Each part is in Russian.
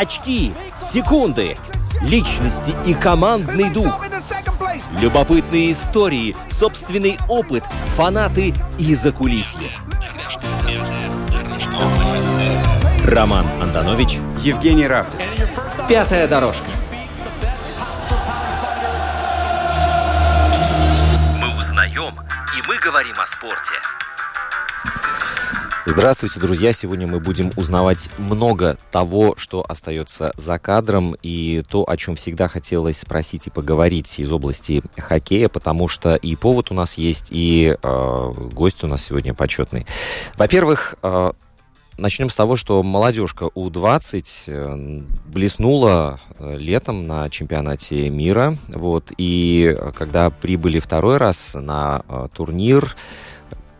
очки, секунды, личности и командный дух. Любопытные истории, собственный опыт, фанаты и закулисье. Роман Антонович, Евгений Равдин. Пятая дорожка. «Мы узнаем, и мы говорим о спорте». Здравствуйте, друзья! Сегодня мы будем узнавать много того, что остается за кадром, и то, о чем всегда хотелось спросить и поговорить из области хоккея, потому что и повод у нас есть, и э, гость у нас сегодня почетный. Во-первых, э, Начнем с того, что молодежка У-20 э, блеснула э, летом на чемпионате мира. Вот, и когда прибыли второй раз на э, турнир,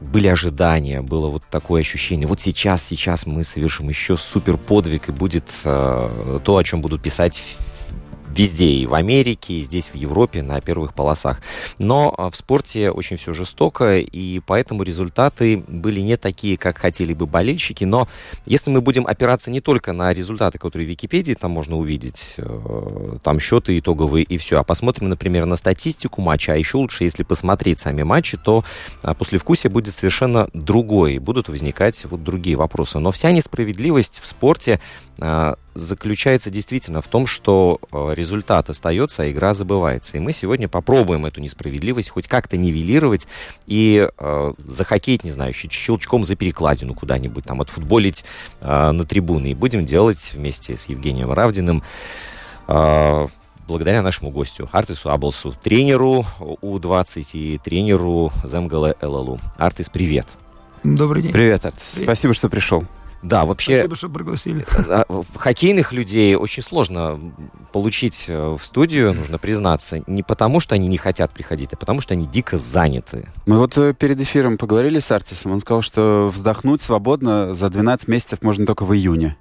были ожидания, было вот такое ощущение. Вот сейчас, сейчас мы совершим еще супер подвиг, и будет э, то, о чем будут писать везде, и в Америке, и здесь, в Европе, на первых полосах. Но а, в спорте очень все жестоко, и поэтому результаты были не такие, как хотели бы болельщики. Но если мы будем опираться не только на результаты, которые в Википедии там можно увидеть, э, там счеты итоговые и все, а посмотрим, например, на статистику матча, а еще лучше, если посмотреть сами матчи, то а, послевкусие будет совершенно другое, и будут возникать вот другие вопросы. Но вся несправедливость в спорте а, заключается действительно в том, что э, результат остается, а игра забывается. И мы сегодня попробуем эту несправедливость хоть как-то нивелировать и э, захокеить, не знаю, щелчком за перекладину куда-нибудь, там, отфутболить э, на трибуны. И будем делать вместе с Евгением Равдиным э, благодаря нашему гостю Артису Аблсу, тренеру У-20 и тренеру Земгала ЛЛУ. Артис, привет. Добрый день. Привет, Артис. Привет. Спасибо, что пришел. Да, вообще... Спасибо, что пригласили. А, хоккейных людей очень сложно получить э, в студию, нужно признаться. Не потому, что они не хотят приходить, а потому, что они дико заняты. Мы вот э, перед эфиром поговорили с Артисом. Он сказал, что вздохнуть свободно за 12 месяцев можно только в июне.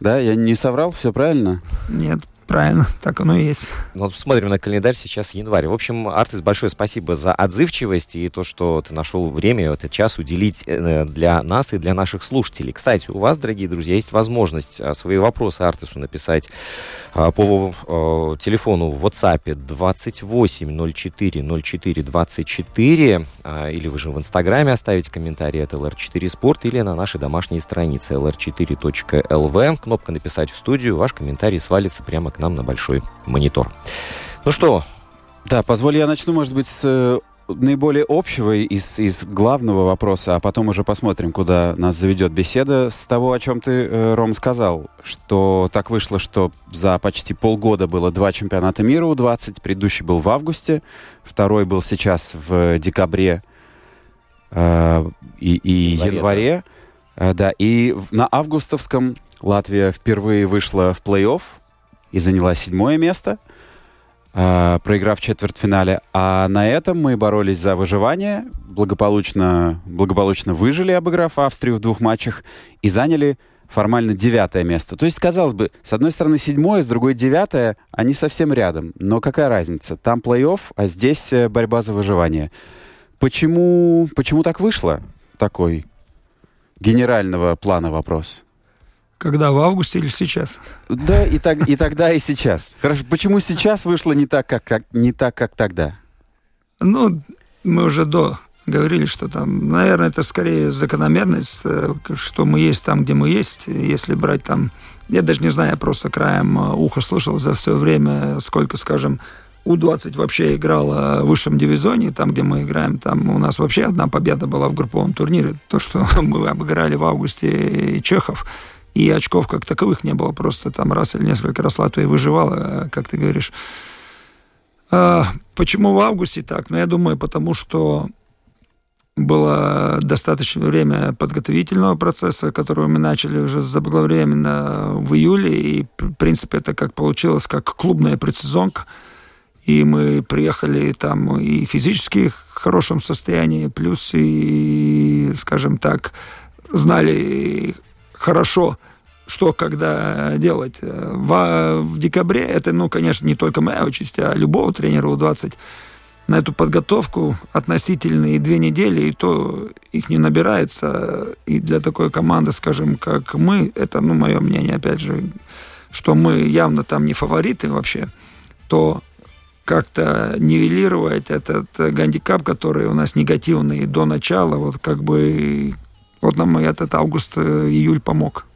Да, я не соврал, все правильно? Нет, Правильно, так оно и есть. Ну, смотрим на календарь, сейчас январь. В общем, Артис, большое спасибо за отзывчивость и то, что ты нашел время, этот час уделить э, для нас и для наших слушателей. Кстати, у вас, дорогие друзья, есть возможность а, свои вопросы Артису написать по э, телефону в WhatsApp 28 04 04 24 или вы же в Инстаграме оставить комментарий от LR4 Sport или на нашей домашней странице lr4.lv. Кнопка «Написать в студию», ваш комментарий свалится прямо к нам на большой монитор. Ну что? Да, позволь я начну, может быть, с э, наиболее общего из, из главного вопроса, а потом уже посмотрим, куда нас заведет беседа, с того, о чем ты, э, Ром, сказал, что так вышло, что за почти полгода было два чемпионата мира у 20, предыдущий был в августе, второй был сейчас в декабре э, и, и январе. январе. Э, да, и на августовском Латвия впервые вышла в плей-офф, и заняла седьмое место, проиграв в четвертьфинале. А на этом мы боролись за выживание, благополучно, благополучно выжили, обыграв Австрию в двух матчах, и заняли формально девятое место. То есть, казалось бы, с одной стороны седьмое, с другой девятое, они совсем рядом. Но какая разница? Там плей-офф, а здесь э, борьба за выживание. Почему, почему так вышло? Такой генерального плана вопрос. Когда, в августе или сейчас? Да, и, так, и тогда, и сейчас. Хорошо, почему сейчас вышло не так, как, как, не так, как тогда? Ну, мы уже до говорили, что там, наверное, это скорее закономерность, э, что мы есть там, где мы есть. Если брать там, я даже не знаю, я просто краем э, уха слышал за все время, сколько, скажем, у-20 вообще играла в высшем дивизионе, там, где мы играем, там у нас вообще одна победа была в групповом турнире, то, что мы обыграли в августе Чехов, и очков как таковых не было, просто там раз или несколько раз Латвия выживала, как ты говоришь. А, почему в августе так? Ну, я думаю, потому что было достаточно время подготовительного процесса, который мы начали уже заблаговременно в июле, и, в принципе, это как получилось, как клубная предсезонка. И мы приехали там и физически в хорошем состоянии, плюс и, скажем так, знали хорошо, что когда делать. В, в декабре это, ну, конечно, не только моя участь, а любого тренера У-20 на эту подготовку относительные две недели, и то их не набирается. И для такой команды, скажем, как мы, это, ну, мое мнение, опять же, что мы явно там не фавориты вообще, то как-то нивелировать этот гандикап, который у нас негативный до начала, вот как бы вот нам этот август-июль помог.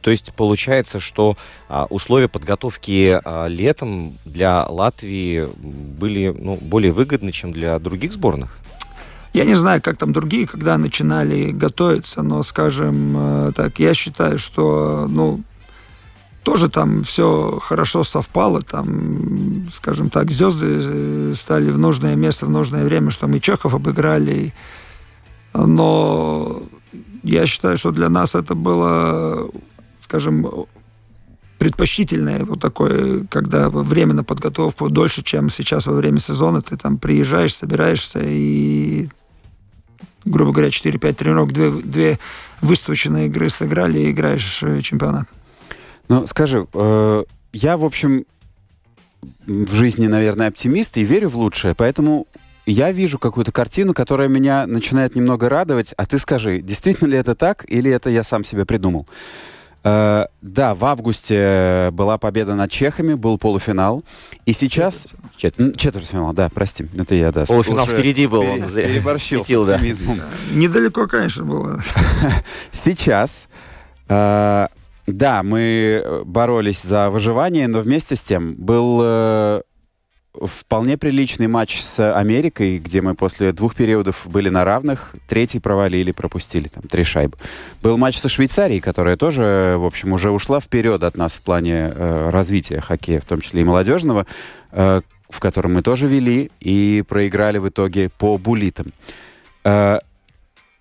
То есть получается, что а, условия подготовки а, летом для Латвии были ну, более выгодны, чем для других сборных? Я не знаю, как там другие, когда начинали готовиться, но, скажем э, так, я считаю, что, ну, тоже там все хорошо совпало, там, скажем так, звезды э, стали в нужное место в нужное время, что мы Чехов обыграли, но я считаю, что для нас это было скажем, предпочтительное вот такое, когда время на подготовку дольше, чем сейчас во время сезона, ты там приезжаешь, собираешься и грубо говоря, 4-5 тренировок, две, две выставочные игры сыграли и играешь э, чемпионат. Ну, скажи, э, я, в общем, в жизни, наверное, оптимист и верю в лучшее, поэтому я вижу какую-то картину, которая меня начинает немного радовать, а ты скажи, действительно ли это так, или это я сам себе придумал? Э, да, в августе была победа над чехами, был полуфинал. И сейчас... Четвертьфинал, Четвертьфинал да, прости. Это я, да. Полуфинал Уже впереди был. Он переборщил с оптимизмом. Да. Недалеко, конечно, было. Сейчас... Э, да, мы боролись за выживание, но вместе с тем был э, вполне приличный матч с Америкой, где мы после двух периодов были на равных, третий провалили, пропустили там три шайбы. Был матч со Швейцарией, которая тоже, в общем, уже ушла вперед от нас в плане э, развития хоккея, в том числе и молодежного, э, в котором мы тоже вели и проиграли в итоге по булитам. Э,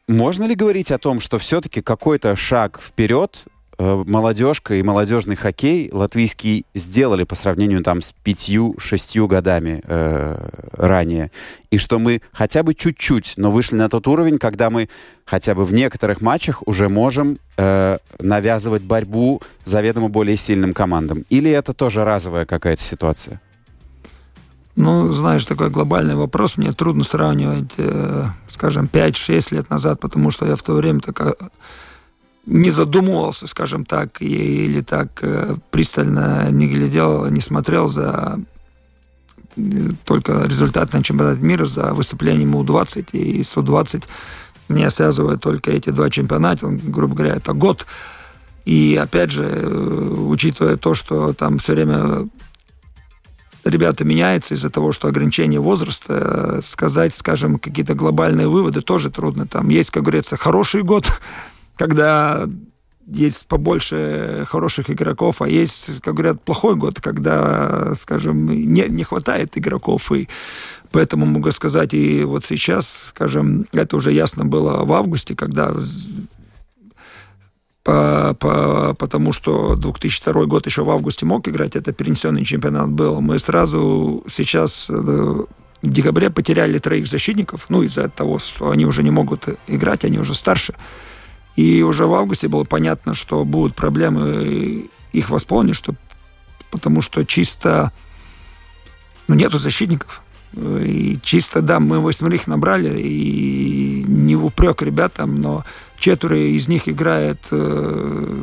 можно ли говорить о том, что все-таки какой-то шаг вперед молодежка и молодежный хоккей латвийский сделали по сравнению там с пятью-шестью годами э, ранее. И что мы хотя бы чуть-чуть, но вышли на тот уровень, когда мы хотя бы в некоторых матчах уже можем э, навязывать борьбу заведомо более сильным командам. Или это тоже разовая какая-то ситуация? Ну, знаешь, такой глобальный вопрос. Мне трудно сравнивать, э, скажем, 5-6 лет назад, потому что я в то время такая не задумывался, скажем так, или так э, пристально не глядел, не смотрел за э, только результат на чемпионате мира, за выступлением У-20 и с У-20 меня связывают только эти два чемпионата, грубо говоря, это год. И опять же, э, учитывая то, что там все время ребята меняются из-за того, что ограничение возраста, сказать, скажем, какие-то глобальные выводы тоже трудно. Там есть, как говорится, хороший год, когда есть побольше хороших игроков, а есть, как говорят, плохой год, когда, скажем, не, не хватает игроков. И поэтому могу сказать, и вот сейчас, скажем, это уже ясно было в августе, когда по, по, потому что 2002 год еще в августе мог играть, это перенесенный чемпионат был. Мы сразу сейчас э, в декабре потеряли троих защитников, ну, из-за того, что они уже не могут играть, они уже старше. И уже в августе было понятно, что будут проблемы их восполнить, что, потому что чисто ну, нету защитников. И чисто, да, мы восьмерых набрали, и не в упрек ребятам, но четверо из них играет э,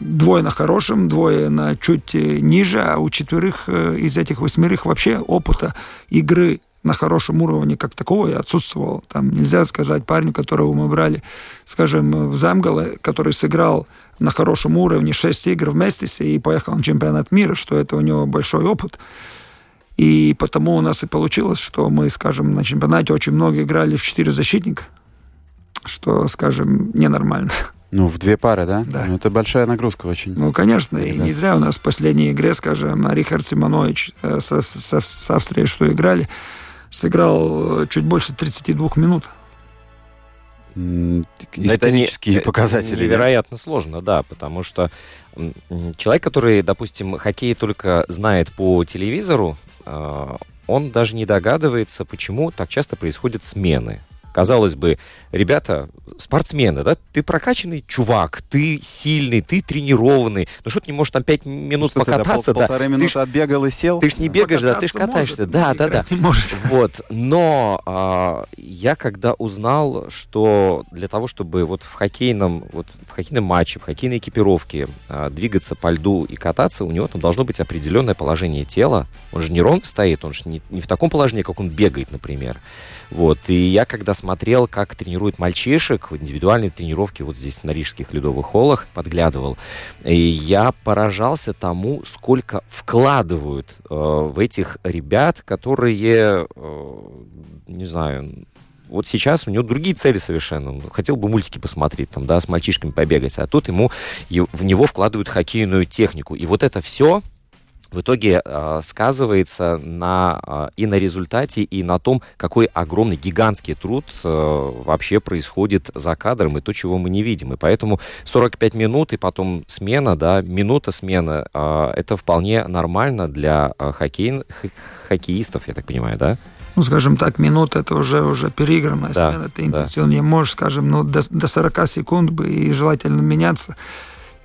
двое на хорошем, двое на чуть ниже, а у четверых э, из этих восьмерых вообще опыта игры на хорошем уровне как такого и отсутствовал. Там нельзя сказать парню, которого мы брали, скажем, в Замгала, который сыграл на хорошем уровне 6 игр вместе и поехал на чемпионат мира, что это у него большой опыт. И потому у нас и получилось, что мы, скажем, на чемпионате очень много играли в 4 защитника, что, скажем, ненормально. Ну, в две пары, да? Да. Ну, это большая нагрузка очень. Ну, конечно, и, и не зря у нас в последней игре, скажем, Рихард Симонович э, с, с, с Австрией, что играли, сыграл э, чуть больше 32 минут. м, Это исторические не- показатели. это да? Невероятно сложно, да, потому что человек, который, допустим, хоккей только знает по телевизору, а, он даже не догадывается, почему так часто происходят смены. Казалось бы, ребята, спортсмены, да, ты прокачанный чувак, ты сильный, ты тренированный, ну что ты не можешь там пять минут Что ты, да, пол- покататься, да? полторы Ты минуты ж- отбегал и сел. Ты ж не бегаешь, да, ты ж Покататься катаешься. может, да, да, да. не может. Вот, но а, я когда узнал, что для того, чтобы вот в хоккейном, вот в хоккейном матче, в хоккейной экипировке а, двигаться по льду и кататься, у него там должно быть определенное положение тела. Он же не ровно стоит, он же не, не в таком положении, как он бегает, например. Вот, и я когда смотрел, как тренируют мальчишек в индивидуальной тренировке вот здесь на Рижских ледовых холлах, подглядывал, и я поражался тому, сколько вкладывают э, в этих ребят, которые, э, не знаю, вот сейчас у него другие цели совершенно. Хотел бы мультики посмотреть, там, да, с мальчишками побегать, а тут ему в него вкладывают хоккейную технику. И вот это все в итоге э, сказывается на, э, и на результате, и на том, какой огромный, гигантский труд э, вообще происходит за кадром, и то, чего мы не видим. И поэтому 45 минут, и потом смена, да, минута смены, э, это вполне нормально для э, хоккей, хоккеистов, я так понимаю, да? Ну, скажем так, минута это уже, уже переигранная Да, смена. Ты да. интенсивно не можешь, скажем, ну, до, до 40 секунд бы и желательно меняться.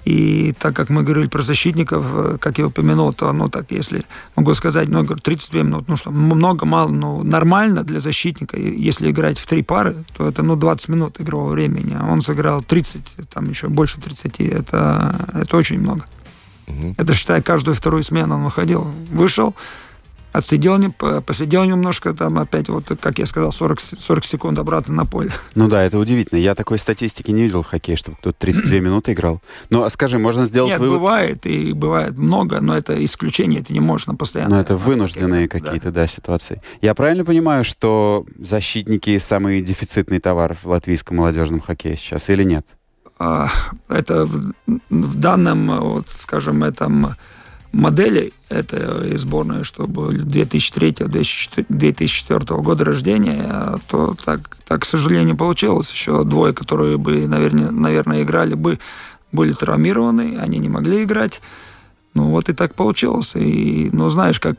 И так как мы говорили про защитников, э, как я упомянул, то, ну, так, если могу сказать, ну, я говорю, 32 минут, ну, что, много, мало, ну, нормально для защитника. Если играть в три пары, то это, ну, 20 минут игрового времени. А он сыграл 30, там еще больше 30. Это, это очень много. Мгм. Это, считай, каждую вторую смену он выходил. Вышел, отсидел, посидел немножко, там опять, вот, как я сказал, 40, с- 40 секунд обратно на поле. Ну да, это удивительно. Я такой статистики не видел в хоккее, чтобы кто-то 32 минуты играл. Ну, а скажи, можно сделать Нет, вывод? бывает, и бывает много, но это исключение, ты не можешь на постоянно. Ну, это вынужденные какие-то, да, ситуации. Я правильно понимаю, что защитники самый дефицитный товар в латвийском молодежном хоккее сейчас или нет? А, Это в, в данном, вот, скажем, этом модели, это и сборная, что были 2003-2004 года рождения, а то так, так, к сожалению, получилось. Еще двое, которые бы, наверное, наверное, играли бы, были травмированы, они не могли играть. Ну, вот и так получилось. И, ну, знаешь, как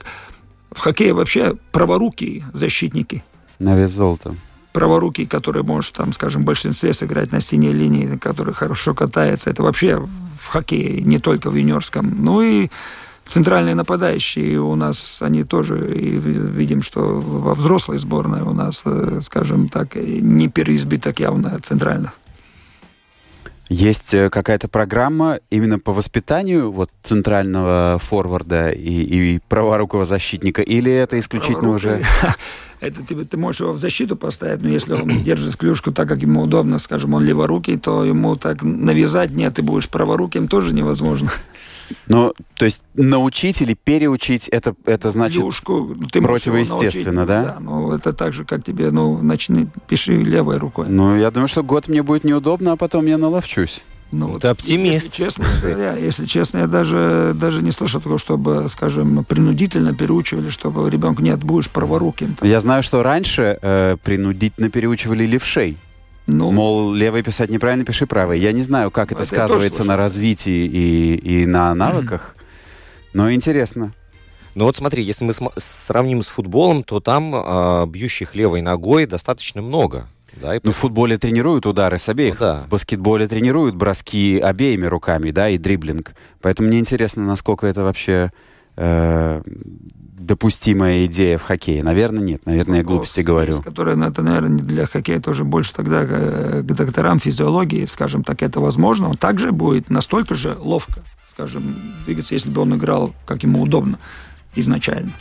в хоккее вообще праворукие защитники – На вес золота. праворукий, который может, там, скажем, в большинстве сыграть на синей линии, который хорошо катается. Это вообще в хоккее, не только в юниорском. Ну и центральные нападающие у нас, они тоже, и видим, что во взрослой сборной у нас, э, скажем так, не переизбиток явно центральных. Есть э, какая-то программа именно по воспитанию вот центрального форварда и, и праворукого защитника, или это исключительно уже... Праворукий, Это ты, ты можешь его в защиту поставить, но если он держит клюшку так, как ему удобно, скажем, он леворукий, то ему так навязать, нет, ты будешь праворуким, тоже невозможно. Ну, то есть научить или переучить, это, это значит... Клюшку, ну, ты противоестественно, научить, да? Да, ну это так же, как тебе, ну, начни, пиши левой рукой. Ну, я думаю, что год мне будет неудобно, а потом я наловчусь. Ну, Ты оптимист. Если честно, говоря, если честно, я даже, даже не слышал такого, чтобы, скажем, принудительно переучивали, чтобы ребенку нет, будешь праворуким. Я знаю, что раньше э, принудительно переучивали левшей. Ну, Мол, левый писать неправильно, пиши правый. Я не знаю, как это, Это тоже сказывается на развитии и, и на навыках, но интересно. Ну вот смотри, если мы сравним с футболом, то там а, бьющих левой ногой достаточно много. Да, и Ну, в футболе тренируют удары с обеих. Ну да. В баскетболе тренируют броски обеими руками, да, и дриблинг. Поэтому мне интересно, насколько это вообще э, допустимая идея в хоккее. Наверное, нет. Наверное, я глупости вопрос говорю. есть, который, ну, это, наверное, для хоккея тоже больше тогда э, к докторам физиологии, скажем так, это возможно. Он также будет настолько же ловко, скажем, двигаться, если бы он играл, как ему удобно изначально.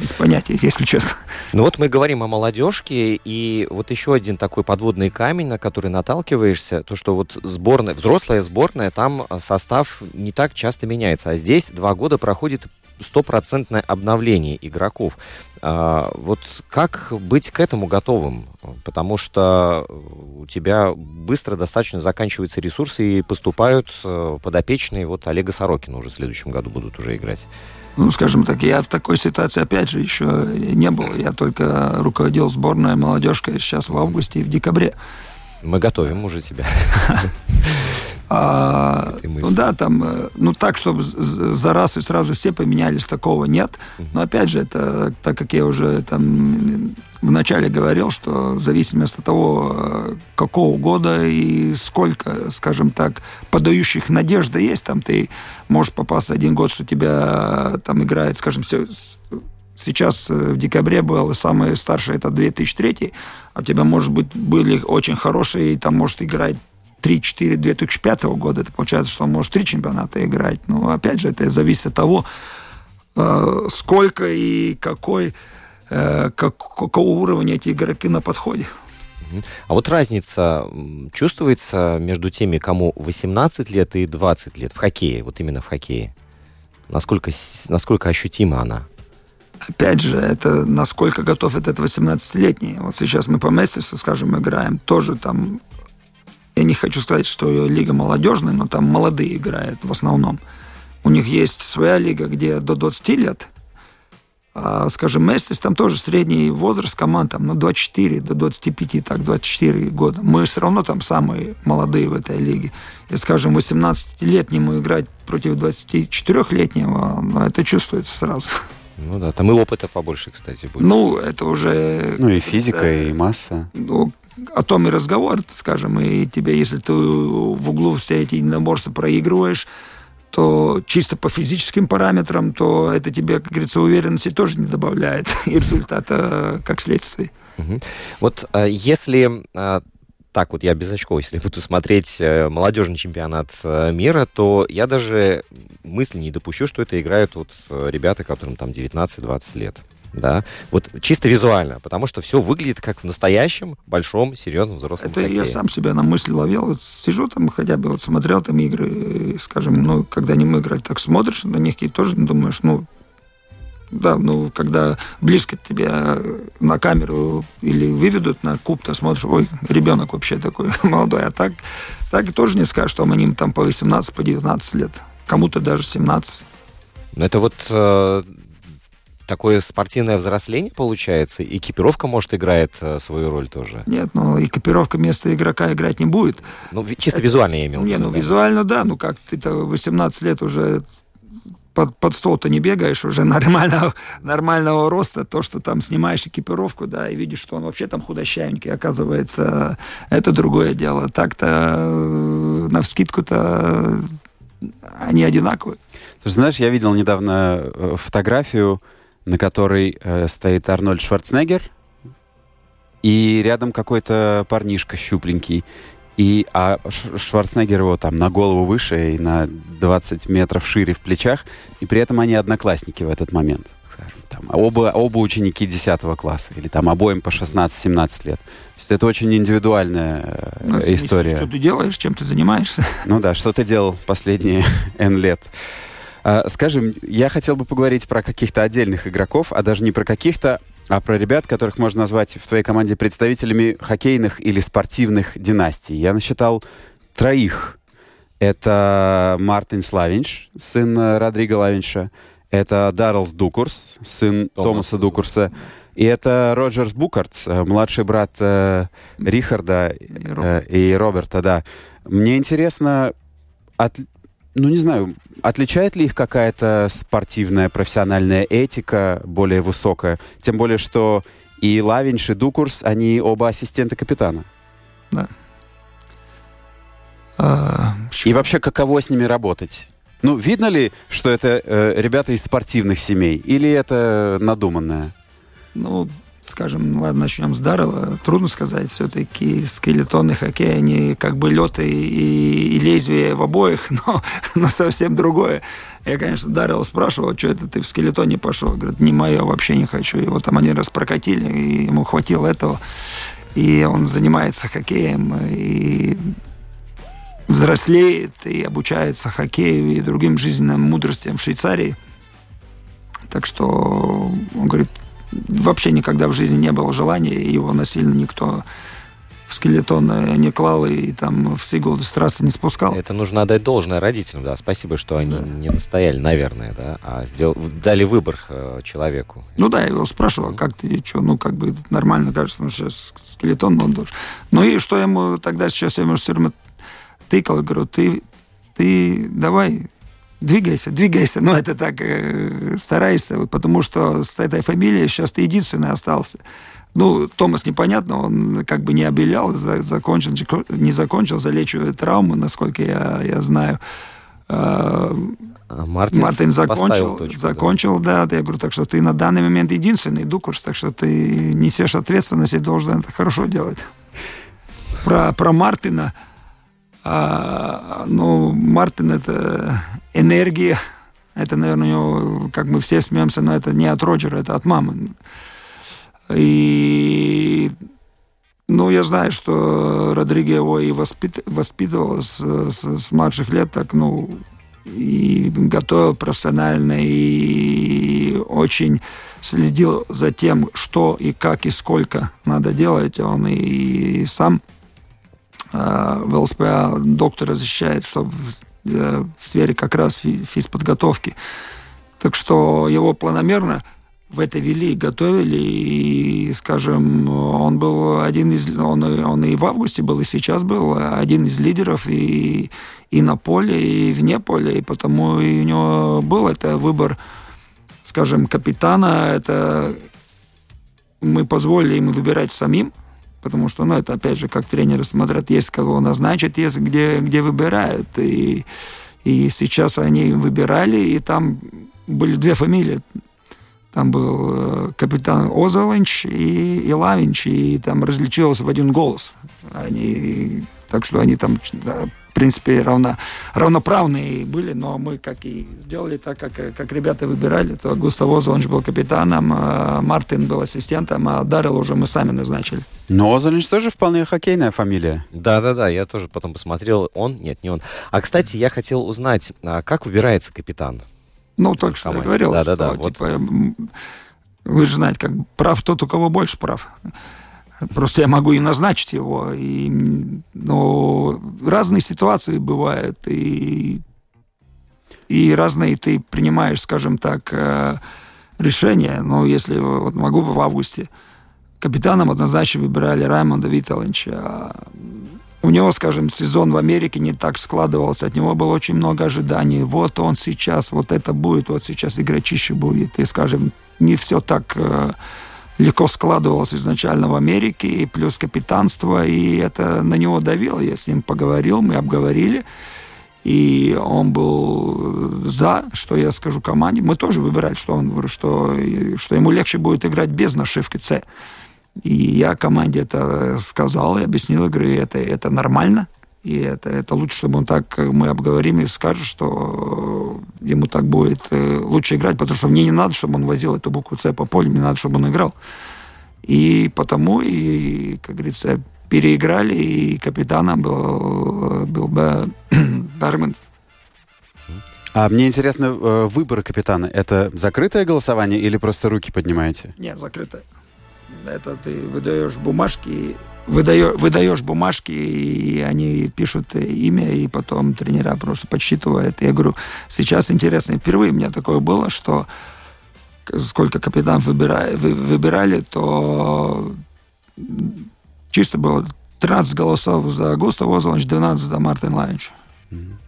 Без понятия, если честно. Ну вот мы говорим о молодежке, и вот еще один такой подводный камень, на который наталкиваешься, то, что вот сборная, взрослая сборная, там а, состав не так часто меняется, а здесь два года проходит стопроцентное обновление игроков. А, вот как быть к этому готовым? Потому что у тебя быстро достаточно заканчиваются ресурсы и поступают э, подопечные. Вот Олега Сорокина уже в следующем году будут уже играть. Ну, скажем так, я в такой ситуации, опять же, еще не был. Я только руководил сборной молодежкой сейчас в августе и в декабре. Мы готовим уже тебя. А, ну да, там, э, ну так, чтобы за раз и сразу все поменялись, такого нет. Но опять же, это, так как я уже там вначале говорил, что в зависимости от того, э, какого года и сколько, скажем так, подающих надежды есть, там ты можешь попасться один год, что тебя э, там играет, скажем, все, сейчас в декабре был самый старший, это 2003, а у тебя, может быть, были очень хорошие, и там может играть 3-4 2005 года, это получается, что он может три чемпионата играть. Но опять же, это зависит от того, э, сколько и какой, э, как, какого уровня эти игроки на подходе. А вот разница чувствуется между теми, кому 18 лет и 20 лет в хоккее, вот именно в хоккее? Насколько, насколько ощутима она? Опять же, это насколько готов этот 18-летний. Вот сейчас мы по месяцу, скажем, играем, тоже там я не хочу сказать, что лига молодежная, но там молодые играют в основном. У них есть своя лига, где до 20 лет, а, скажем, Мессис, там тоже средний возраст команд, там, ну, 24 до 25, так, 24 года. Мы все равно там самые молодые в этой лиге. И, скажем, 18-летнему играть против 24-летнего, ну, это чувствуется сразу. Ну да, там и опыта побольше, кстати, будет. Ну, это уже... Ну и физика, это, и масса. Ну, о том и разговор, скажем, и тебе, если ты в углу все эти единоборства проигрываешь, то чисто по физическим параметрам, то это тебе, как говорится, уверенности тоже не добавляет, и результата как следствие. Вот а, если а, так вот я без очков, если буду смотреть э, молодежный чемпионат э, мира, то я даже мысли не допущу, что это играют вот э, ребята, которым там 19-20 лет да, вот чисто визуально, потому что все выглядит как в настоящем большом серьезном взрослом Это хоккее. я сам себя на мысли ловил, вот сижу там хотя бы вот смотрел там игры, скажем, ну когда не мы играли, так смотришь на них и тоже думаешь, ну да, ну, когда близко тебя на камеру или выведут на куб, ты смотришь, ой, ребенок вообще такой молодой, а так, так тоже не скажешь, что они там по 18, по 19 лет, кому-то даже 17. Ну, это вот э, такое спортивное взросление получается? Экипировка, может, играет э, свою роль тоже? Нет, ну, экипировка вместо игрока играть не будет. Ну, чисто визуально я имел в виду. Не, ну, да. визуально, да. Ну, как ты-то 18 лет уже под, под стол-то не бегаешь, уже нормального, нормального роста, то, что там снимаешь экипировку, да, и видишь, что он вообще там худощавенький, оказывается, это другое дело. Так-то э, на вскидку-то они одинаковые. Знаешь, я видел недавно э, фотографию на которой э, стоит Арнольд Шварценеггер, и рядом какой-то парнишка щупленький. И, а Шварценеггер его там на голову выше и на 20 метров шире в плечах, и при этом они одноклассники в этот момент. Скажем, там, оба, оба ученики 10 класса, или там обоим по 16-17 лет. То есть это очень индивидуальная э, история. Что ты делаешь, чем ты занимаешься. Ну да, что ты делал последние N лет. А, скажем, я хотел бы поговорить про каких-то отдельных игроков, а даже не про каких-то, а про ребят, которых можно назвать в твоей команде представителями хоккейных или спортивных династий. Я насчитал троих. Это Мартин Лавинш, сын Родриго Лавинша. Это Дарлс Дукурс, сын Томаса, Томаса Дукурса. И это Роджерс Букартс, младший брат э, Рихарда и, э, и Роберта, да. Мне интересно, от, ну, не знаю, отличает ли их какая-то спортивная, профессиональная этика более высокая? Тем более, что и Лавинш, и Дукурс, они оба ассистенты капитана. Да. А, и вообще, каково с ними работать? Ну, видно ли, что это э, ребята из спортивных семей? Или это надуманное? Ну, скажем, ну, ладно, начнем с Даррела, трудно сказать, все-таки скелетонный хоккей, они как бы лед и, и лезвие в обоих, но, но совсем другое. Я, конечно, Даррела спрашивал, что это ты в скелетоне пошел? Говорит, не мое, вообще не хочу. Его там один раз прокатили, и ему хватило этого. И он занимается хоккеем, и взрослеет, и обучается хоккею и другим жизненным мудростям в Швейцарии. Так что он говорит, вообще никогда в жизни не было желания, его насильно никто в скелетон э, не клал и там в Сигул с трассы не спускал. Это нужно отдать должное родителям, да. Спасибо, что они да. не настояли, наверное, да, а сдел... дали выбор э, человеку. Ну да, я его спрашивал, как ты, что, ну как бы нормально кажется, ну сейчас скелетон он должен. Ну и что ему тогда сейчас я ему все время тыкал, говорю, ты, ты давай двигайся, двигайся. Ну, это так, э, старайся, вот, потому что с этой фамилией сейчас ты единственный остался. Ну, Томас непонятно, он как бы не обелял, закончил, не закончил, залечивает травмы, насколько я, я знаю. А, а Мартин, Мартин закончил, точку, закончил, да. да. Я говорю, так что ты на данный момент единственный дукурс, так что ты несешь ответственность и должен это хорошо делать. Про, про Мартина, а, ну, Мартин это энергия, это, наверное, у него, как мы все смеемся, но это не от Роджера, это от мамы. И ну, я знаю, что Родриго его и воспит, воспитывал с, с, с младших лет, так, ну, и готовил профессионально, и очень следил за тем, что и как и сколько надо делать. Он и, и сам э, в ЛСПА доктора защищает, чтобы в сфере как раз физподготовки. Так что его планомерно в это вели, готовили, и, скажем, он был один из, он, он и в августе был, и сейчас был один из лидеров и, и на поле, и вне поля, и потому и у него был это выбор, скажем, капитана, это мы позволили ему выбирать самим, потому что, ну, это, опять же, как тренеры смотрят, есть кого назначить, есть где, где выбирают, и, и сейчас они выбирали, и там были две фамилии, там был э, капитан Озоланч и, и Лавинч, и там различилось в один голос. Они, так что они там, в принципе, равно, равноправные были, но мы как и сделали так, как, как ребята выбирали, то Густав Озоланч был капитаном, а Мартин был ассистентом, а Даррел уже мы сами назначили. Но Озоланч тоже вполне хоккейная фамилия. Да-да-да, я тоже потом посмотрел, он, нет, не он. А, кстати, я хотел узнать, а как выбирается капитан? Ну, только что я говорил, да, что, да, да, типа, вот. вы же знаете, как прав тот, у кого больше прав. Просто я могу и назначить его. И, ну, разные ситуации бывают, и, и разные ты принимаешь, скажем так, э, решения. Ну, если вот могу в августе капитаном однозначно выбирали Раймонда Виталовича, у него, скажем, сезон в Америке не так складывался, от него было очень много ожиданий. Вот он сейчас, вот это будет, вот сейчас игрочище будет. И, скажем, не все так э, легко складывалось изначально в Америке, и плюс капитанство, и это на него давило. Я с ним поговорил, мы обговорили, и он был за, что я скажу команде. Мы тоже выбирали, что, он, что, что ему легче будет играть без нашивки «С». И я команде это сказал и объяснил, говорю, это, это нормально, и это, это лучше, чтобы он так, мы обговорим и скажет, что ему так будет э, лучше играть, потому что мне не надо, чтобы он возил эту букву С по полю, мне надо, чтобы он играл. И потому, и, как говорится, переиграли, и капитаном был, был Бергман. А мне интересно, э, выбор капитана, это закрытое голосование или просто руки поднимаете? Нет, закрытое это ты выдаешь бумажки, выдаешь, выдаешь бумажки, и они пишут имя, и потом тренера просто подсчитывают. Я говорю, сейчас интересно, впервые у меня такое было, что сколько капитанов выбирали, выбирали, то чисто было 13 голосов за Густав Озолович, 12 за Мартин Лавинч.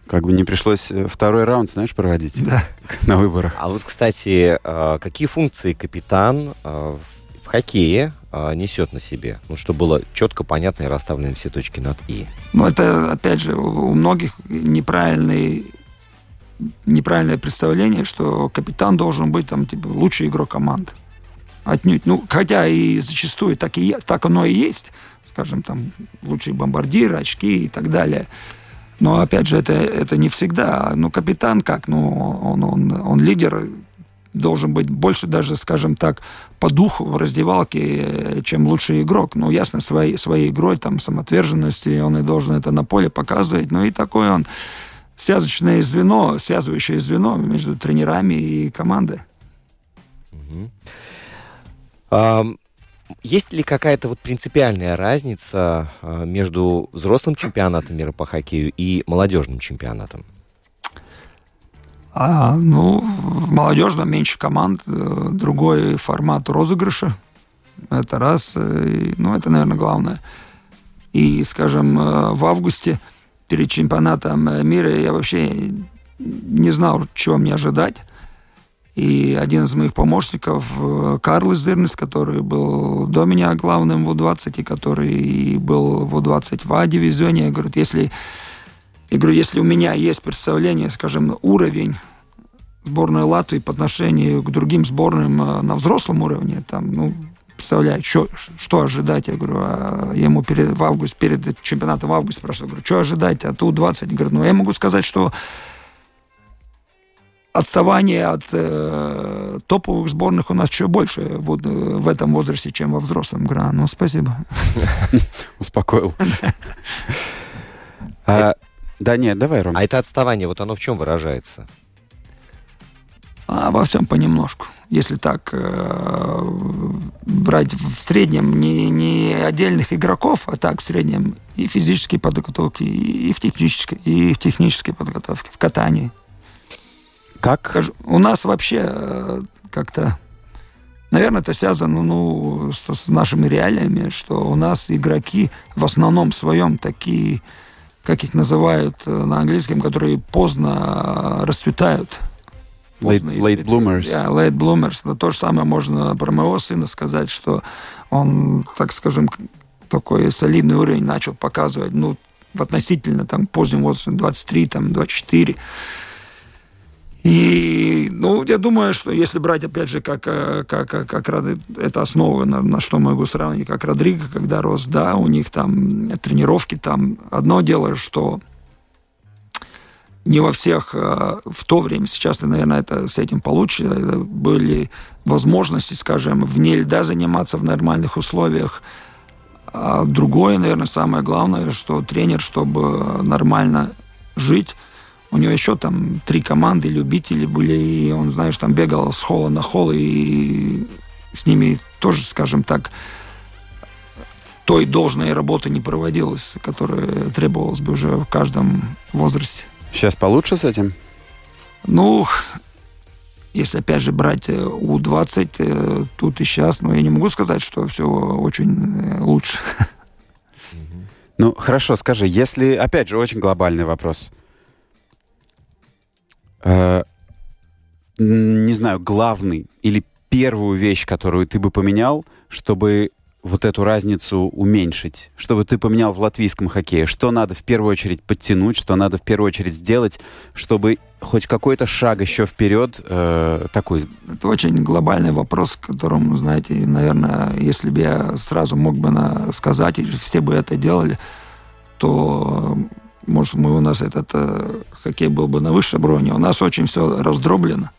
Как бы не пришлось э, второй раунд, знаешь, проводить да. на выборах. А вот, кстати, э, какие функции капитан э, хоккее а, несет на себе, ну, чтобы было четко, понятно и расставлены все точки над «и». Ну, это, опять же, у многих неправильный неправильное представление, что капитан должен быть там типа лучший игрок команды. Отнюдь. Ну, хотя и зачастую так, и, так оно и есть. Скажем, там лучшие бомбардиры, очки и так далее. Но опять же, это, это не всегда. Ну, капитан как? Ну, он, он, он лидер должен быть больше даже, скажем так, по духу в раздевалке, чем лучший игрок. Ну, ясно, своей, своей игрой, там, самоотверженностью, он и должен это на поле показывать. Ну, и такое он связочное звено, связывающее звено между тренерами и командой. А, есть ли какая-то вот принципиальная разница а, между взрослым чемпионатом мира по хоккею и молодежным чемпионатом? А, ну, в молодежном меньше команд, э, другой формат розыгрыша. Это раз. И, ну, это, наверное, главное. И, скажем, э, в августе перед чемпионатом мира я вообще не знал, чего мне ожидать. И один из моих помощников, э, Карл Зернес, который был до меня главным в У-20, и который был в У-20 в А-дивизионе, я говорю, если, я говорю, если у меня есть представление, скажем, уровень сборной Латвии по отношению к другим сборным э, на взрослом уровне, там, ну, представляю, что, что ожидать, я говорю, а я ему перед, в август, перед чемпионатом в августе спрашиваю, говорю, что ожидать от У-20? Я говорю, ну, я могу сказать, что отставание от э, топовых сборных у нас еще больше вот, в этом возрасте, чем во взрослом. Говорю, ну, спасибо. Успокоил. Да нет, давай, Ром. А это отставание, вот оно в чем выражается? А во всем понемножку. Если так э, брать в среднем не, не отдельных игроков, а так в среднем и физической подготовки, и в технической, и в технической подготовке, в катании. Как? У нас вообще э, как-то, наверное, это связано ну, с, с нашими реалиями, что у нас игроки в основном своем такие, как их называют э, на английском, которые поздно э, расцветают. Late, late bloomers. Yeah, late bloomers. Но то же самое можно про моего сына сказать, что он, так скажем, такой солидный уровень начал показывать, ну, в относительно там позднем возрасте, 23, там, 24. И, ну, я думаю, что если брать, опять же, как, э, как, как, как это основа, на, на что могу сравнить, как Родриго, когда рос, да, у них там тренировки, там одно дело, что не во всех э, в то время, сейчас, наверное, это с этим получше, были возможности, скажем, вне льда заниматься в нормальных условиях. А другое, наверное, самое главное, что тренер, чтобы нормально жить, у него еще там три команды любители были, и он, знаешь, там бегал с холла на холл, и с ними тоже, скажем так, той должной работы не проводилось, которая требовалась бы уже в каждом возрасте. Сейчас получше с этим? Ну, если опять же брать э, У-20, э, тут и сейчас, но я не могу сказать, что все очень э, лучше. Ну, хорошо, скажи, если, опять же, очень глобальный вопрос. Э, не знаю, главный или первую вещь, которую ты бы поменял, чтобы вот эту разницу уменьшить, чтобы ты поменял в латвийском хоккее? Что надо в первую очередь подтянуть, что надо в первую очередь сделать, чтобы хоть какой-то шаг еще вперед э, такой? Это очень глобальный вопрос, которому, знаете, наверное, если бы я сразу мог бы на, сказать, и все бы это делали, то может, мы, у нас этот э, хоккей был бы на высшем уровне. У нас очень все раздроблено.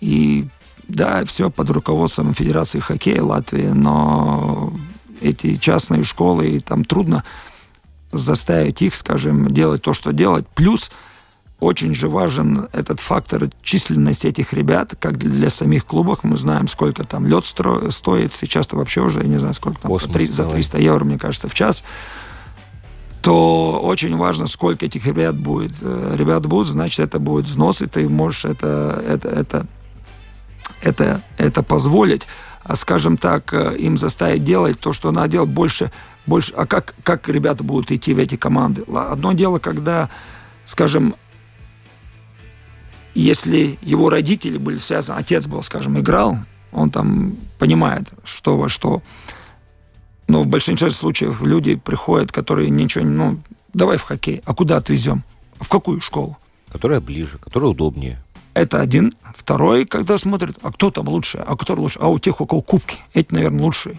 И да, все под руководством Федерации хоккея Латвии, но эти частные школы, и там трудно заставить их, скажем, делать то, что делать. Плюс очень же важен этот фактор численности этих ребят, как для, самих клубов. Мы знаем, сколько там лед стро- стоит. Сейчас-то вообще уже, я не знаю, сколько там, 3, за 300 евро, мне кажется, в час то очень важно, сколько этих ребят будет. Э, ребят будут, значит, это будет взнос, и ты можешь это, это, это, это, это позволить, а, скажем так, э, им заставить делать то, что надо делать больше, больше. А как, как ребята будут идти в эти команды? Одно дело, когда, скажем, если его родители были связаны, отец был, скажем, играл, он там понимает, что во что. Но в большинстве случаев люди приходят, которые ничего не... Ну, давай в хоккей. А куда отвезем? В какую школу? Которая ближе, которая удобнее. Это один. Второй, когда смотрят, а кто там лучше, а кто лучше, а у тех, у кого кубки, эти, наверное, лучшие.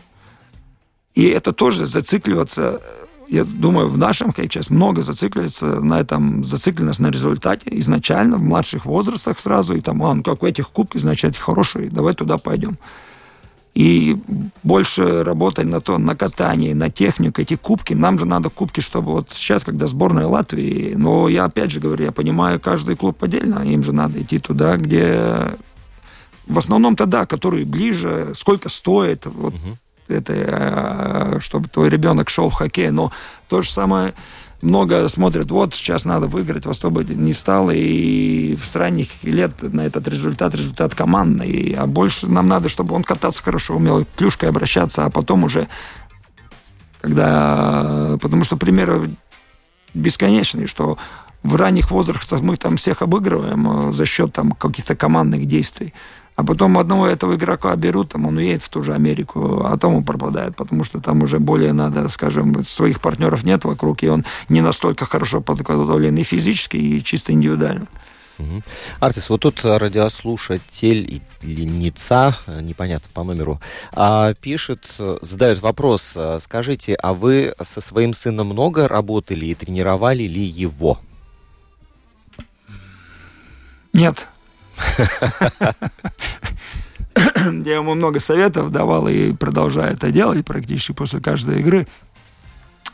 И это тоже зацикливаться, я думаю, в нашем хоккее сейчас много зацикливается на этом, зацикленность на результате изначально в младших возрастах сразу, и там, а, ну как у этих кубки, значит, хорошие, давай туда пойдем и больше работать на то, на катании, на технику, эти кубки. Нам же надо кубки, чтобы вот сейчас, когда сборная Латвии, но я опять же говорю, я понимаю каждый клуб отдельно, им же надо идти туда, где в основном тогда, которые ближе, сколько стоит, вот угу. этой, э, чтобы твой ребенок шел в хоккей. Но то же самое много смотрят, вот сейчас надо выиграть, во что бы не стало, и с ранних лет на этот результат, результат командный, а больше нам надо, чтобы он кататься хорошо умел, клюшкой обращаться, а потом уже, когда, потому что примеры бесконечные, что в ранних возрастах мы там всех обыгрываем э, за счет там каких-то командных действий. А потом одного этого игрока берут, там он уедет в ту же Америку, а там он пропадает, потому что там уже более надо, скажем, своих партнеров нет вокруг, и он не настолько хорошо подготовлен и физически, и чисто индивидуально. Артис, вот тут радиослушатель или Ница, непонятно по номеру, а, пишет, задает вопрос, скажите, а вы со своим сыном много работали и тренировали ли его? Нет. Я ему много советов давал и продолжаю это делать практически после каждой игры.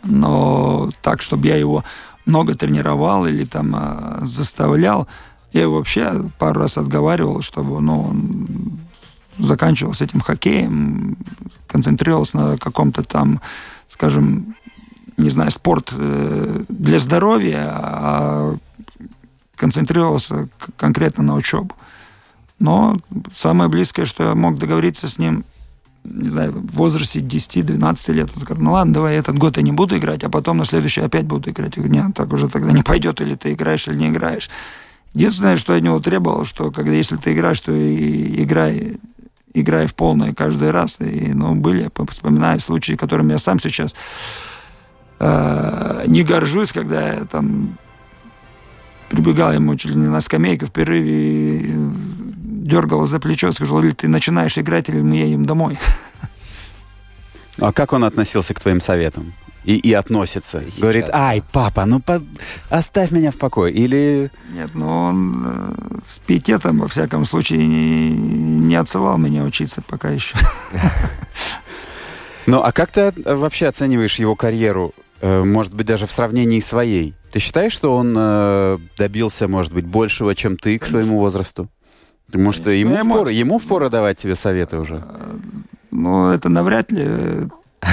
Но так, чтобы я его много тренировал или там а, заставлял, я его вообще пару раз отговаривал, чтобы ну, он заканчивал с этим хоккеем, концентрировался на каком-то там, скажем, не знаю, спорт э, для здоровья, а концентрировался конкретно на учебу. Но самое близкое, что я мог договориться с ним, не знаю, в возрасте 10-12 лет. Он сказал, ну ладно, давай этот год я не буду играть, а потом на следующий опять буду играть. Я говорю, нет, так уже тогда не пойдет, или ты играешь, или не играешь. Единственное, что я от него требовал, что когда если ты играешь, то и играй, играй в полное каждый раз. И, ну, были, вспоминаю случаи, которыми я сам сейчас э, не горжусь, когда я там прибегал ему чуть ли не на скамейку в перерыве, дергал за плечо, сказал, или ты начинаешь играть, или мы едем домой. А как он относился к твоим советам? И, и относится. Сейчас, Говорит, ай, папа, ну по... оставь меня в покое. Или... Нет, ну он э, с пиететом, во всяком случае, не, не отсылал меня учиться пока еще. Ну, а как ты вообще оцениваешь его карьеру, может быть, даже в сравнении своей? Ты считаешь, что он э, добился, может быть, большего, чем ты к своему возрасту? Потому что ему впору, ему впору давать тебе советы уже. Ну, это навряд ли.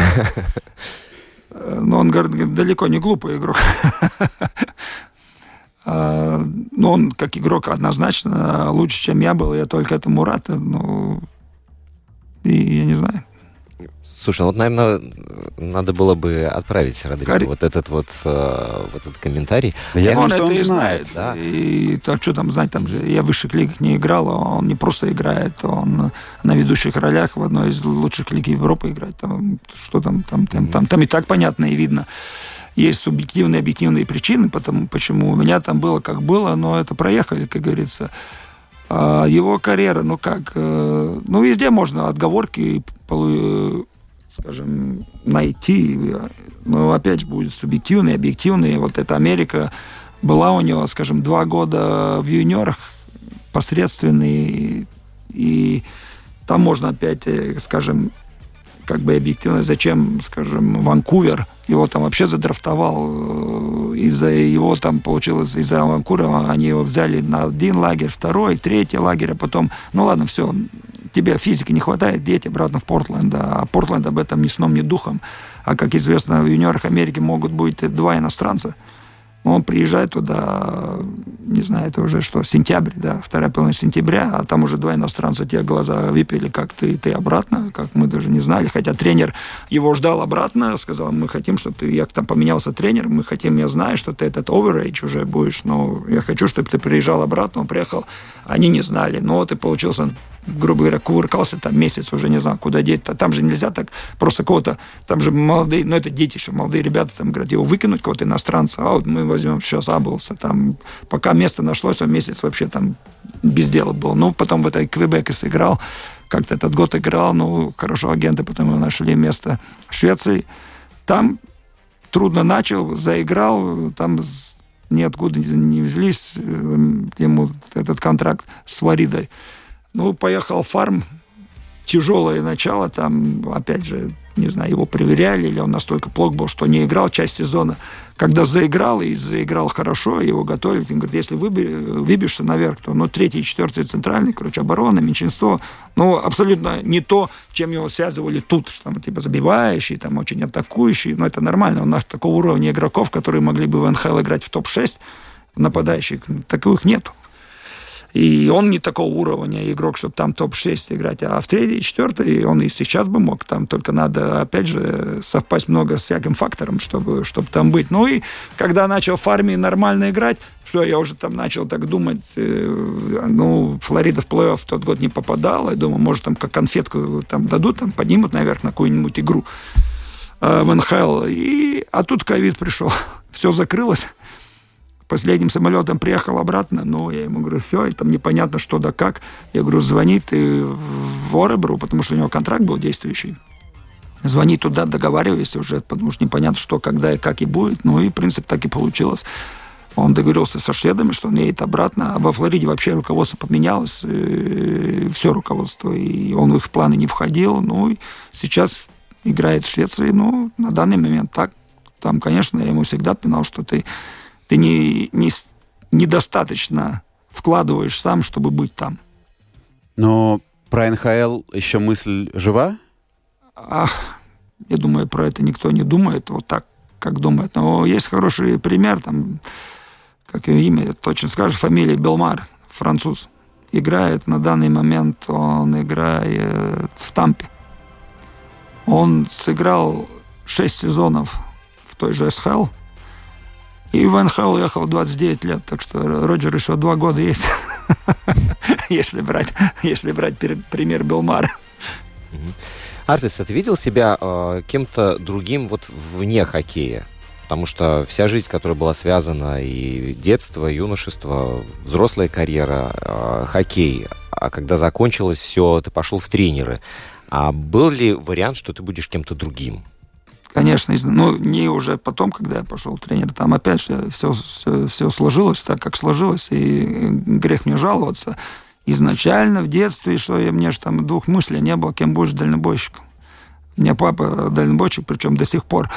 Но он далеко не глупый игрок. А, но он, как игрок, однозначно лучше, чем я был. Я только этому рад. Ну, и я не знаю. Слушай, ну вот, наверное, надо было бы отправить Родриго Кари... вот этот вот, э, вот этот комментарий. Да я думаю, что он это знает. Да? И так что там знать, там же я в высших лигах не играл, а он не просто играет, он на ведущих ролях в одной из лучших лиг Европы играет. Там, что там, там, там, там, там и так понятно и видно есть субъективные, объективные причины, потому, почему у меня там было как было, но это проехали, как говорится. А его карьера, ну как, э, ну везде можно отговорки скажем, найти. Но опять же будет субъективный, объективный. Вот эта Америка была у него, скажем, два года в юниорах посредственный. И там можно опять, э, скажем, как бы объективно, зачем, скажем, Ванкувер его там вообще задрафтовал. Э, из-за его там получилось, из-за Ванкувера они его взяли на один лагерь, второй, третий лагерь, а потом, ну ладно, все, тебе физики не хватает, дети обратно в Портленд, а Портленд об этом ни сном, ни духом. А, как известно, в юниорах Америки могут быть два иностранца – он приезжает туда, не знаю, это уже что, сентябрь, да, вторая половина сентября, а там уже два иностранца тебе глаза выпили, как ты, ты обратно, как мы даже не знали, хотя тренер его ждал обратно, сказал, мы хотим, чтобы ты, я там поменялся тренер, мы хотим, я знаю, что ты этот overage уже будешь, но я хочу, чтобы ты приезжал обратно, он приехал, они не знали, но вот и получился грубо говоря, кувыркался там месяц, уже не знаю, куда деть. Там же нельзя так просто кого-то, там же молодые, ну это дети еще, молодые ребята, там говорят, его выкинуть, кого-то иностранца, а вот мы возьмем сейчас Аблса, там, пока место нашлось, он месяц вообще там без дела был. Ну, потом в этой Квебеке сыграл, как-то этот год играл, ну, хорошо, агенты потом его нашли место в Швеции. Там трудно начал, заиграл, там ниоткуда не взялись э, ему этот контракт с Флоридой. Ну, поехал фарм, тяжелое начало, там, опять же, не знаю, его проверяли, или он настолько плох был, что не играл часть сезона. Когда заиграл, и заиграл хорошо, его готовили, он говорит, если выбьешься наверх, то ну, третий, четвертый центральный, короче, оборона, меньшинство, ну, абсолютно не то, чем его связывали тут, что там, типа, забивающий, там, очень атакующий, но это нормально, у нас такого уровня игроков, которые могли бы в НХЛ играть в топ-6, нападающих, таковых нету. И он не такого уровня игрок, чтобы там топ-6 играть. А в третий, четвертый он и сейчас бы мог. Там только надо, опять же, совпасть много с всяким фактором, чтобы, чтобы там быть. Ну и когда начал в армии нормально играть, что я уже там начал так думать, э, ну, Флорида в плей-офф тот год не попадала. Я думаю, может, там как конфетку там дадут, там поднимут наверх на какую-нибудь игру э, в НХЛ. И, а тут ковид пришел. Все закрылось последним самолетом приехал обратно, ну, я ему говорю, все, и там непонятно что да как. Я говорю, звони ты в Оребру, потому что у него контракт был действующий. Звони туда, договаривайся уже, потому что непонятно, что, когда и как и будет. Ну, и, в принципе, так и получилось. Он договорился со шведами, что он едет обратно. А во Флориде вообще руководство поменялось, и все руководство, и он в их планы не входил. Ну, и сейчас играет в Швеции, ну, на данный момент так. Там, конечно, я ему всегда пинал, что ты ты не, не, недостаточно вкладываешь сам, чтобы быть там. Но про НХЛ еще мысль жива? Ах, я думаю, про это никто не думает вот так, как думает. Но есть хороший пример, там, как его имя, точно скажешь, фамилия Белмар, француз. Играет на данный момент, он играет в Тампе. Он сыграл 6 сезонов в той же СХЛ – и в НХЛ уехал 29 лет, так что Роджер еще два года есть, если брать, если брать пример Белмара. Артис, а ты видел себя э, кем-то другим вот вне хоккея? Потому что вся жизнь, которая была связана и детство, и юношество, взрослая карьера, э, хоккей, а когда закончилось все, ты пошел в тренеры. А был ли вариант, что ты будешь кем-то другим? Конечно, ну, не уже потом, когда я пошел тренер, там опять же все, все, все сложилось так, как сложилось, и грех мне жаловаться. Изначально в детстве, что я, мне же там двух мыслей не было, кем будешь дальнобойщиком. У меня папа дальнобойщик, причем до сих пор.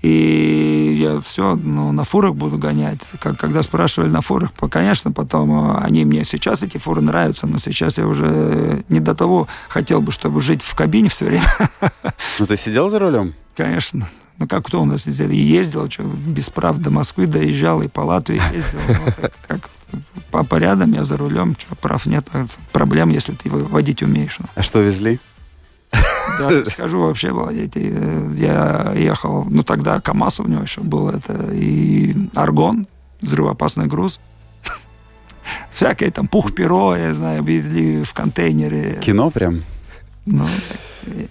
И я все, ну, на фурах буду гонять. Как, когда спрашивали на фурах, конечно, потом э, они мне сейчас эти фуры нравятся, но сейчас я уже не до того хотел бы, чтобы жить в кабине все время. Ну, ты сидел за рулем? Конечно. Ну, как кто у нас ездил? И ездил, что, без прав до Москвы доезжал, и по Латвии ездил. Ну, как, как папа рядом, я за рулем, что, прав нет, а проблем, если ты водить умеешь. Ну. А что везли? Да, скажу вообще, э, я ехал, ну, тогда КАМАЗ у него еще был, это и Аргон, взрывоопасный груз. Всякое там пух-перо, я знаю, везли в контейнере. Кино прям? Ну, так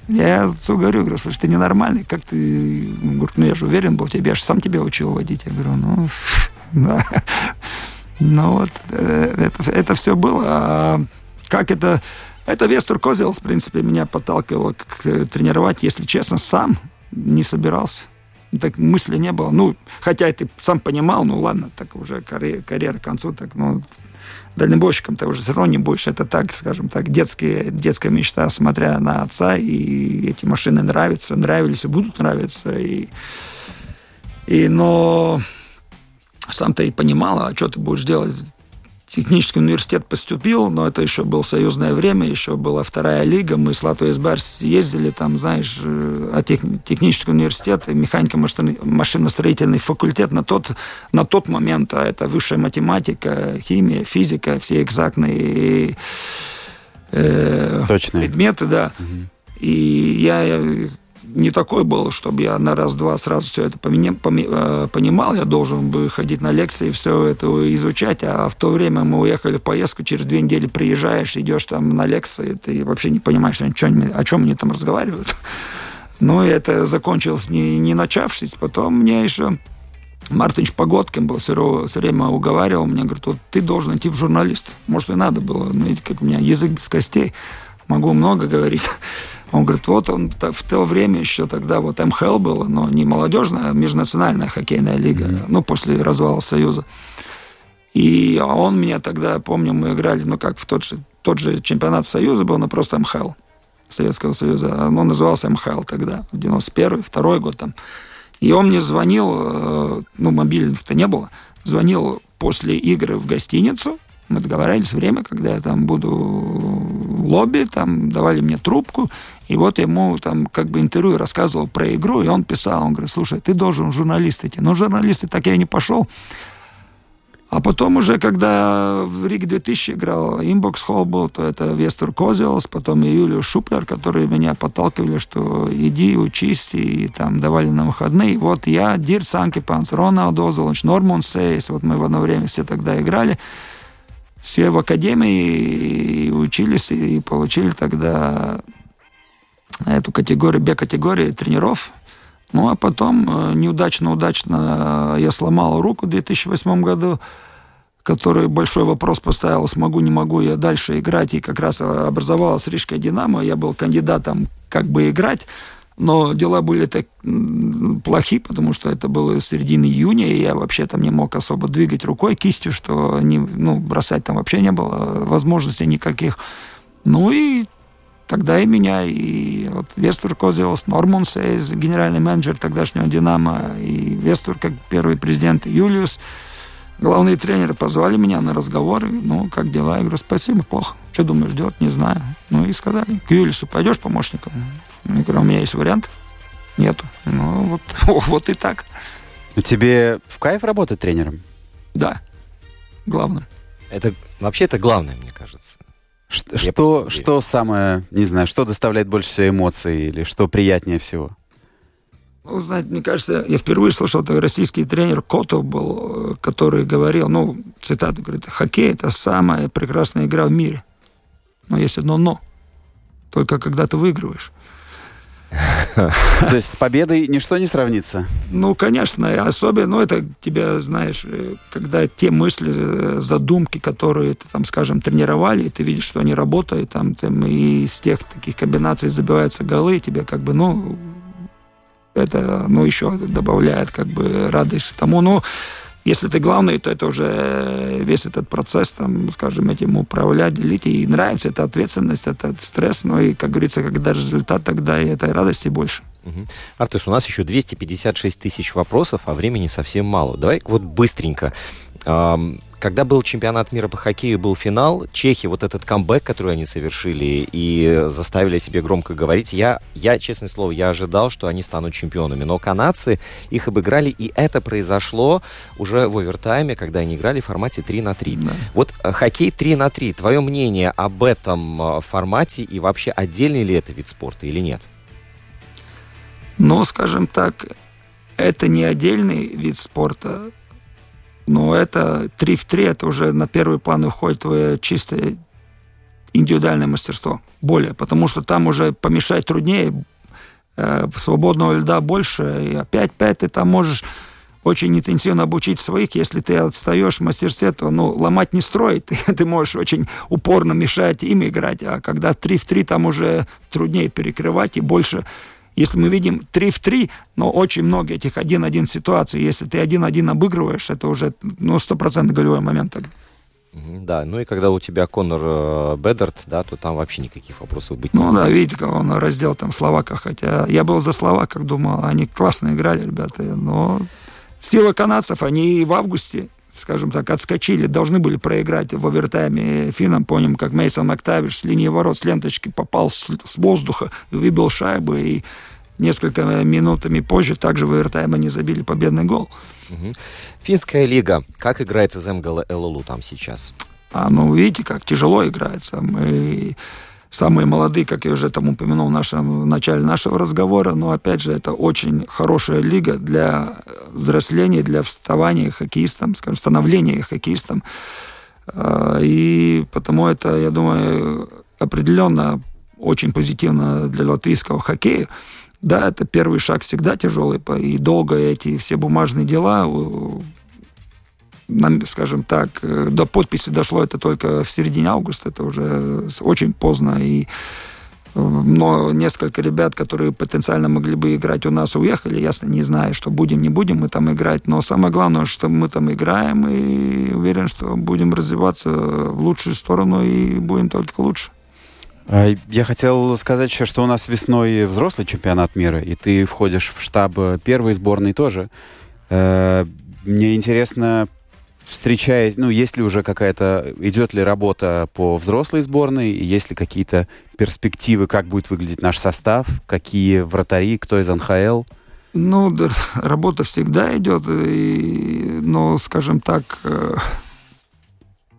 я отцу говорю, говорю, слушай, ты ненормальный, как ты... Он говорит, ну я же уверен был тебе, я же сам тебя учил водить. Я говорю, ну, да. Ну вот, э, это, это все было. А как это... Это Вестер Козелс, в принципе, меня подталкивал к тренировать, если честно, сам не собирался. Так мысли не было. Ну, хотя ты сам понимал, ну ладно, так уже карьера, карьера к концу, так, ну, дальнобойщиком ты уже все равно не будешь. Это так, скажем так, детские, детская мечта, смотря на отца, и эти машины нравятся, нравились и будут нравиться. И, и, но сам ты и понимал, а что ты будешь делать? Технический университет поступил, но это еще было союзное время, еще была вторая лига, мы с Латвией Барс ездили там, знаешь, э, а тех, технический университет, механико-машиностроительный факультет на тот, на тот момент, а это высшая математика, химия, физика, все экзактные э, предметы, да. Угу. И я не такой был, чтобы я на раз-два сразу все это э, понимал. Я должен был ходить на лекции, все это изучать. А в то время мы уехали в поездку, через две недели приезжаешь, идешь там на лекции, ты вообще не понимаешь, о чем, о чем они там разговаривают. Но это закончилось не, не начавшись. Потом мне еще Мартинч Погодкин был все, все время уговаривал меня, говорит, вот ты должен идти в журналист. Может, и надо было, но как у меня язык без костей, могу много говорить. Он говорит, вот он в то время еще тогда вот МХЛ было, но не молодежная, а межнациональная хоккейная лига, mm-hmm. ну, после развала Союза. И он меня тогда, помню, мы играли, ну, как в тот же, тот же чемпионат Союза был, но просто МХЛ. Советского Союза. Он назывался МХЛ тогда, в 91 второй год там. И он мне звонил, э, ну, мобильных-то не было, звонил после игры в гостиницу, мы договорились время, когда я там буду в лобби, там давали мне трубку, и вот ему там как бы интервью рассказывал про игру, и он писал, он говорит, слушай, ты должен журналист идти. Но журналисты так я и не пошел. А потом уже, когда в Риге 2000 играл Инбокс Холл был, то это Вестер Козиолс, потом и Юлию Шуплер, которые меня подталкивали, что иди, учись, и там давали на выходные. И вот я, Дир Санкипанс, Роналд Озолович, Норман Сейс, вот мы в одно время все тогда играли, все в академии и учились, и получили тогда эту категорию, Б-категории тренеров. Ну, а потом неудачно-удачно я сломал руку в 2008 году, который большой вопрос поставил, смогу, не могу я дальше играть, и как раз образовалась Рижская «Динамо», я был кандидатом как бы играть, но дела были так плохи, потому что это было середина июня, и я вообще там не мог особо двигать рукой, кистью, что не, ну, бросать там вообще не было возможностей никаких. Ну и тогда и меня, и вот Вестур Козелс, Нормунсейс, генеральный менеджер тогдашнего «Динамо», и Вестур как первый президент, и Юлиус, главные тренеры позвали меня на разговор, и, ну, как дела? Я говорю, спасибо, плохо. Что думаешь делать? Не знаю. Ну, и сказали, к Юлису пойдешь помощником? Я говорю, у меня есть вариант? Нету. Ну, вот, вот и так. Тебе в кайф работать тренером? Да, главным. Это вообще это главное, мне кажется. Что, что, что самое, не знаю, что доставляет больше всего эмоций или что приятнее всего? Ну, знаете, мне кажется, я впервые слышал, это российский тренер Котов был, э, который говорил, ну, цитата, говорит, хоккей – это самая прекрасная игра в мире. Но есть одно «но». Только когда ты выигрываешь. То есть с победой ничто не сравнится? Ну, конечно, особенно, ну, это тебя, знаешь, э, когда те мысли, э, задумки, которые ты, там, скажем, тренировали, ты видишь, что они работают, там, там и из тех таких комбинаций забиваются голы, тебе как бы, ну, это, ну, еще добавляет как бы радость тому, ну, если ты главный, то это уже весь этот процесс, там, скажем, этим управлять, делить. И нравится эта ответственность, этот стресс. Ну и, как говорится, когда результат, тогда и этой радости больше. Угу. Артес, у нас еще 256 тысяч вопросов, а времени совсем мало. Давай вот быстренько. Когда был чемпионат мира по хоккею, был финал, чехи, вот этот камбэк, который они совершили и заставили себе громко говорить, я, я, честное слово, я ожидал, что они станут чемпионами. Но канадцы их обыграли, и это произошло уже в овертайме, когда они играли в формате 3 на 3. Да. Вот э, хоккей 3 на 3. Твое мнение об этом э, формате и вообще отдельный ли это вид спорта или нет? Ну, скажем так, это не отдельный вид спорта, но это 3 в 3, это уже на первый план выходит твое чистое индивидуальное мастерство. Более, потому что там уже помешать труднее, э, свободного льда больше, и опять 5 ты там можешь очень интенсивно обучить своих. Если ты отстаешь в мастерстве, то ну, ломать не строить. Ты, ты можешь очень упорно мешать им играть. А когда 3 в 3, там уже труднее перекрывать и больше если мы видим 3 в 3, но очень много этих 1-1 ситуаций, если ты 1-1 обыгрываешь, это уже ну, 100% голевой момент. Да, ну и когда у тебя Конор э, Беддарт, да, то там вообще никаких вопросов быть не Ну да, видите, как он раздел там Словака, хотя я был за Словаков, думал, они классно играли, ребята, но сила канадцев, они в августе скажем так, отскочили, должны были проиграть в овертайме финнам. Помним, как Мейсон Мактавиш с линии ворот, с ленточки попал с, с воздуха, выбил шайбу, и несколько минутами позже также в овертайме они забили победный гол. Угу. Финская лига. Как играется Земгала ЛЛУ там сейчас? А, ну, видите, как тяжело играется. Мы самые молодые, как я уже там упомянул в, нашем, в начале нашего разговора, но опять же это очень хорошая лига для взросления, для вставания хоккеистам, скажем, становления хоккеистам. А, и потому это, я думаю, определенно очень позитивно для латвийского хоккея. Да, это первый шаг всегда тяжелый, и долго эти все бумажные дела скажем так, э, до подписи дошло это только в середине августа, это уже очень поздно, и э, но несколько ребят, которые потенциально могли бы играть у нас, уехали. Ясно, не знаю, что будем, не будем мы там играть. Но самое главное, что мы там играем, и уверен, что будем развиваться в лучшую сторону и будем только лучше. А, Я хотел сказать еще, что у нас весной взрослый чемпионат мира, и ты входишь в штаб первой сборной тоже. Э, Мне интересно, встречаясь, ну, есть ли уже какая-то, идет ли работа по взрослой сборной, и есть ли какие-то перспективы, как будет выглядеть наш состав, какие вратари, кто из НХЛ? Ну, да, работа всегда идет, и, но, скажем так, э,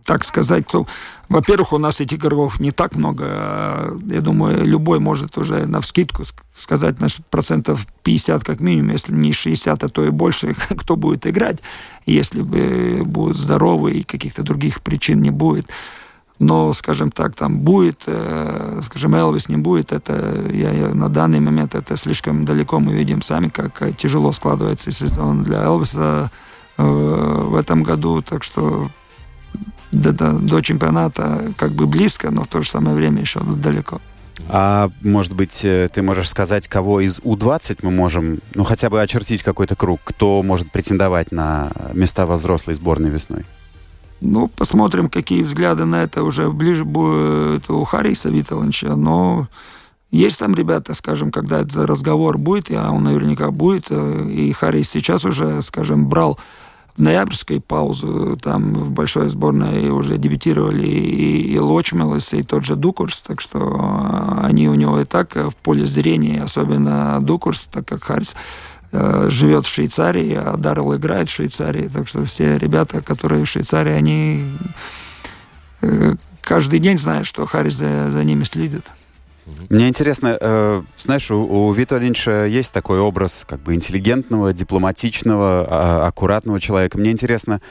так сказать, то, во-первых, у нас этих игроков не так много. Я думаю, любой может уже на вскидку ск- сказать, на процентов 50 как минимум, если не 60, а то и больше, кто будет играть, если бы будут здоровы и каких-то других причин не будет. Но, скажем так, там будет, э, скажем, Элвис не будет, это я, я- на данный момент это слишком далеко мы видим сами, как тяжело складывается сезон для Элвиса э, в этом году, так что до, до, до чемпионата как бы близко, но в то же самое время еще далеко. А может быть, э, ты можешь сказать, кого из У-20 мы можем, ну, хотя бы очертить какой-то круг, кто может претендовать на места во взрослой сборной весной? Ну, посмотрим, какие взгляды на это уже ближе будет у Хариса Виталовича, но есть там ребята, скажем, когда этот разговор будет, а он наверняка будет, э, и Харрис сейчас уже, скажем, брал ноябрьской паузу, там в большой сборной уже дебютировали и, и Лочмелес, и тот же Дукурс, так что э, они у него и так э, в поле зрения, особенно Дукурс, так как Харрис э, живет в Швейцарии, а Даррелл играет в Швейцарии, так что все ребята, которые в Швейцарии, они каждый день знают, что Харрис за, за ними следит. Мне интересно, э, знаешь, у, у Вито Линча есть такой образ как бы интеллигентного, дипломатичного, а, аккуратного человека. Мне интересно,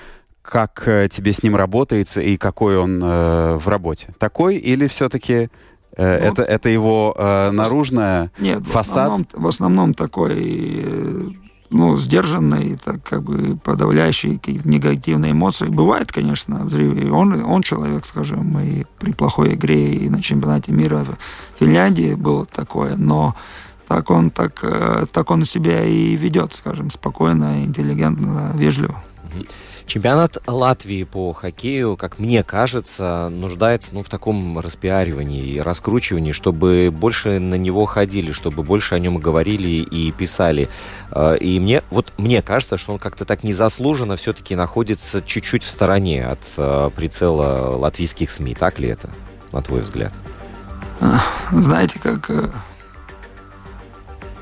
как э, тебе с ним работается и какой он э, в работе. Такой или все-таки Ну, это, это его э, наружная Нет, в фасад? основном, в основном такой, э, ну, сдержанный, так как бы подавляющий негативные эмоции. Бывает, конечно. И Он, он человек, скажем, и при плохой игре и на чемпионате мира в Финляндии было такое, но так он, так, э, так он себя и ведет, скажем, спокойно, интеллигентно, вежливо. Чемпионат Латвии по хоккею, как мне кажется, нуждается ну, в таком распиаривании и раскручивании, чтобы больше на него ходили, чтобы больше о нем говорили и писали. Э, И мне, вот мне кажется, что он как-то так незаслуженно все-таки находится чуть-чуть в стороне от э, прицела латвийских СМИ. Так ли это, на твой взгляд? знаете, как э,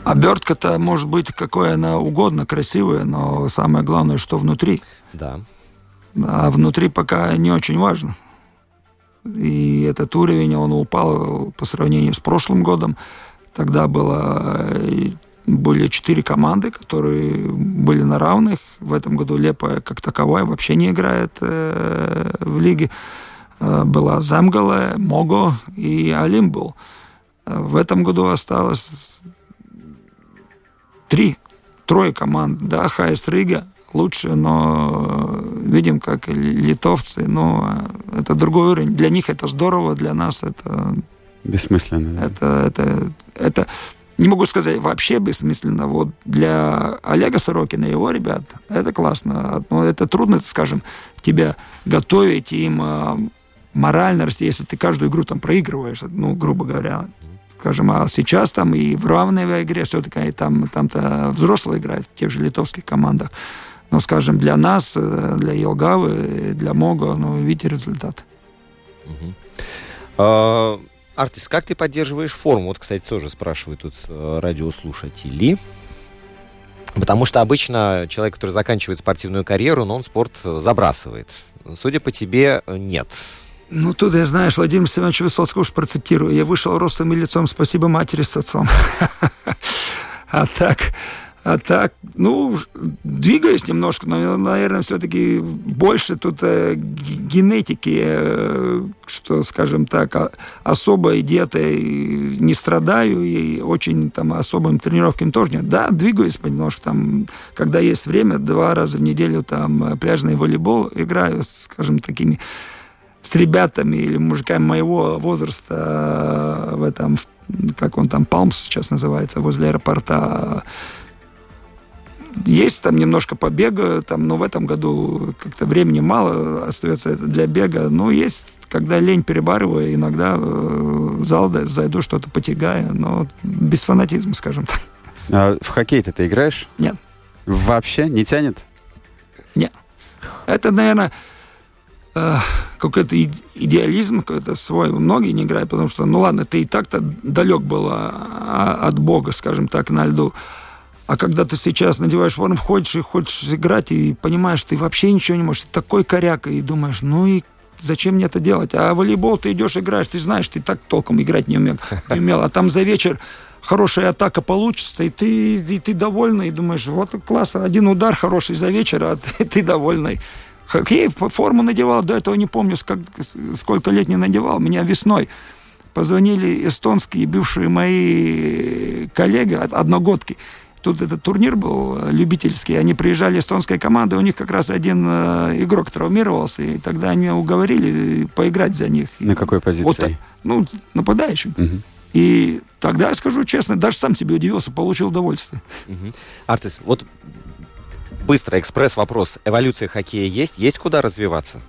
обертка-то может быть какой она угодно, красивая, но самое главное, что внутри. Да. А внутри пока не очень важно. И этот уровень, он упал по сравнению с прошлым годом. Тогда было, э, были четыре команды, которые были на равных. В этом году Лепа как таковая вообще не играет э, в лиге. Э, была Замгала, Мого и Алим был. Э, В этом году осталось три, трое команд. Да, Хайс Рига лучше, но э, видим, как литовцы, но э, это другой уровень. Для них это здорово, для нас это Бессмысленно. да? это, это, это не могу сказать вообще бессмысленно. Вот для Олега Сорокина и его ребят это классно. Но это трудно, скажем, тебя готовить им а, морально, если ты каждую игру там проигрываешь, ну, грубо говоря. Скажем, а сейчас там и в равной игре все-таки там, там-то взрослые играют в тех же литовских командах. Но, скажем, для нас, э, для Елгавы, для Мога, ну, видите результат. А, Артис, как ты поддерживаешь форму? Вот, кстати, тоже спрашивают тут э, радиослушатели. Потому что обычно человек, который заканчивает спортивную карьеру, но он спорт э, забрасывает. Судя по тебе, нет. Ну, тут, я знаешь, Владимир Семенович Высоцкого уж процитирую. Я вышел ростом и лицом, спасибо матери с отцом. А так, а так, ну, двигаюсь немножко, но, наверное, все-таки больше тут э, генетики, э, что, скажем так, а- особо где-то и не страдаю, и очень там особым тренировкам тоже нет. Да, двигаюсь понемножку, там, когда есть время, два раза в неделю там э, пляжный волейбол играю, скажем, такими с ребятами или мужиками моего возраста э, в этом, как он там, Палмс сейчас называется, возле аэропорта. Есть там немножко побега, там, но в этом году как-то времени мало остается для бега. Но есть, когда лень перебарываю, иногда э, в зал зайду, что-то потягаю, но без фанатизма, скажем так. А в хоккей ты играешь? Нет. Вообще не тянет? Нет. Это, наверное, какой-то идеализм какой-то свой. Многие не играют, потому что, ну ладно, ты и так-то далек был а, от Бога, скажем так, на льду. А когда ты сейчас надеваешь форму, входишь и хочешь играть, и понимаешь, ты вообще ничего не можешь, ты такой коряк, и думаешь, ну и зачем мне это делать? А волейбол ты идешь играешь, ты знаешь, ты так толком играть не умел, не умел. а там за вечер хорошая атака получится, и ты, и ты довольный, и думаешь, вот класс, один удар хороший за вечер, а ты, ты довольный. Хоккей, форму надевал, до этого не помню, сколько, сколько лет не надевал. Меня весной позвонили эстонские бывшие мои коллеги, одногодки, Тут этот турнир был любительский, они приезжали эстонской команды, у них как раз один э, игрок травмировался, и тогда они уговорили поиграть за них. На какой позиции? Вот, ну, нападающим. Угу. И тогда, скажу честно, даже сам себе удивился, получил удовольствие. Угу. Артес, вот быстро экспресс-вопрос. Эволюция хоккея есть? Есть куда развиваться?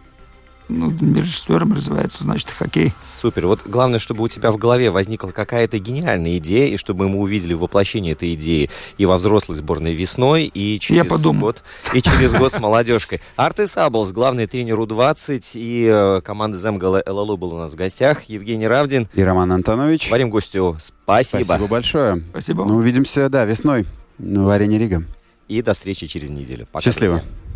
ну, режиссером развивается, значит, хоккей. Супер. Вот главное, чтобы у тебя в голове возникла какая-то гениальная идея, и чтобы мы увидели воплощение этой идеи и во взрослой сборной весной, и через Я год, и через год с молодежкой. Арты Саблс, главный тренер У-20, и э, команда Земгала ЛЛУ был у нас в гостях. Евгений Равдин. И Роман Антонович. Варим гостю. Спасибо. Спасибо большое. Спасибо. Ну, увидимся, да, весной в арене Рига. И до встречи через неделю. Пока, Счастливо. Друзья.